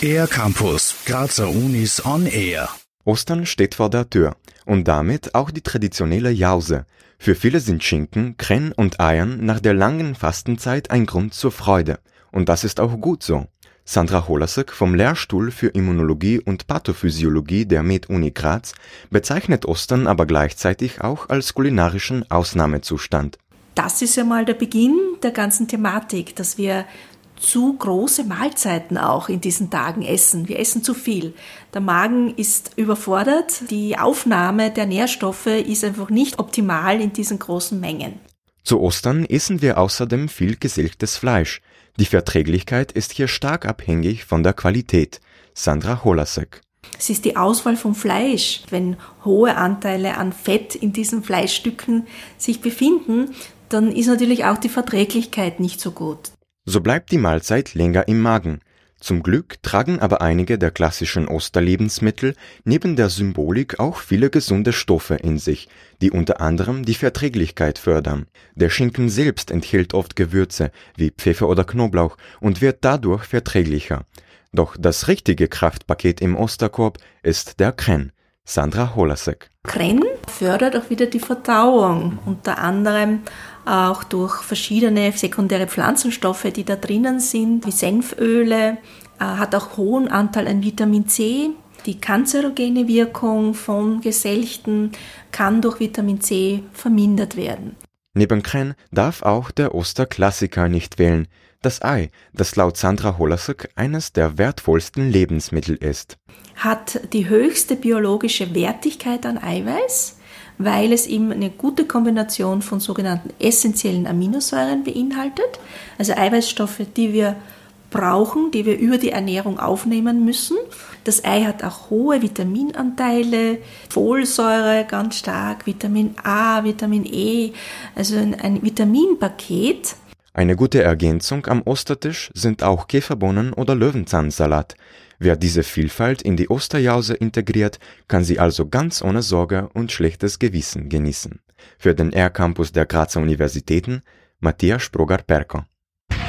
Air Campus, Grazer Unis on Air. Ostern steht vor der Tür und damit auch die traditionelle Jause. Für viele sind Schinken, Krenn und Eiern nach der langen Fastenzeit ein Grund zur Freude. Und das ist auch gut so. Sandra Holasek vom Lehrstuhl für Immunologie und Pathophysiologie der Med-Uni Graz bezeichnet Ostern aber gleichzeitig auch als kulinarischen Ausnahmezustand. Das ist ja mal der Beginn der ganzen Thematik, dass wir zu große Mahlzeiten auch in diesen Tagen essen. Wir essen zu viel. Der Magen ist überfordert. Die Aufnahme der Nährstoffe ist einfach nicht optimal in diesen großen Mengen. Zu Ostern essen wir außerdem viel geselgtes Fleisch. Die Verträglichkeit ist hier stark abhängig von der Qualität. Sandra Holasek. Es ist die Auswahl vom Fleisch. Wenn hohe Anteile an Fett in diesen Fleischstücken sich befinden, dann ist natürlich auch die Verträglichkeit nicht so gut. So bleibt die Mahlzeit länger im Magen. Zum Glück tragen aber einige der klassischen Osterlebensmittel neben der Symbolik auch viele gesunde Stoffe in sich, die unter anderem die Verträglichkeit fördern. Der Schinken selbst enthält oft Gewürze wie Pfeffer oder Knoblauch und wird dadurch verträglicher. Doch das richtige Kraftpaket im Osterkorb ist der Krenn. Sandra Holasek. Krenn fördert auch wieder die Verdauung, unter anderem auch durch verschiedene sekundäre Pflanzenstoffe, die da drinnen sind, wie Senföle, äh, hat auch hohen Anteil an Vitamin C. Die kanzerogene Wirkung von Geselchten kann durch Vitamin C vermindert werden. Neben Kren darf auch der Osterklassiker nicht wählen, das Ei, das laut Sandra Holasek eines der wertvollsten Lebensmittel ist. Hat die höchste biologische Wertigkeit an Eiweiß, weil es eben eine gute Kombination von sogenannten essentiellen Aminosäuren beinhaltet, also Eiweißstoffe, die wir brauchen, die wir über die Ernährung aufnehmen müssen. Das Ei hat auch hohe Vitaminanteile, Folsäure ganz stark, Vitamin A, Vitamin E, also ein Vitaminpaket. Eine gute Ergänzung am Ostertisch sind auch Käferbohnen oder Löwenzahnsalat. Wer diese Vielfalt in die Osterjause integriert, kann sie also ganz ohne Sorge und schlechtes Gewissen genießen. Für den R-Campus der Grazer Universitäten Matthias Sprogar-Perko.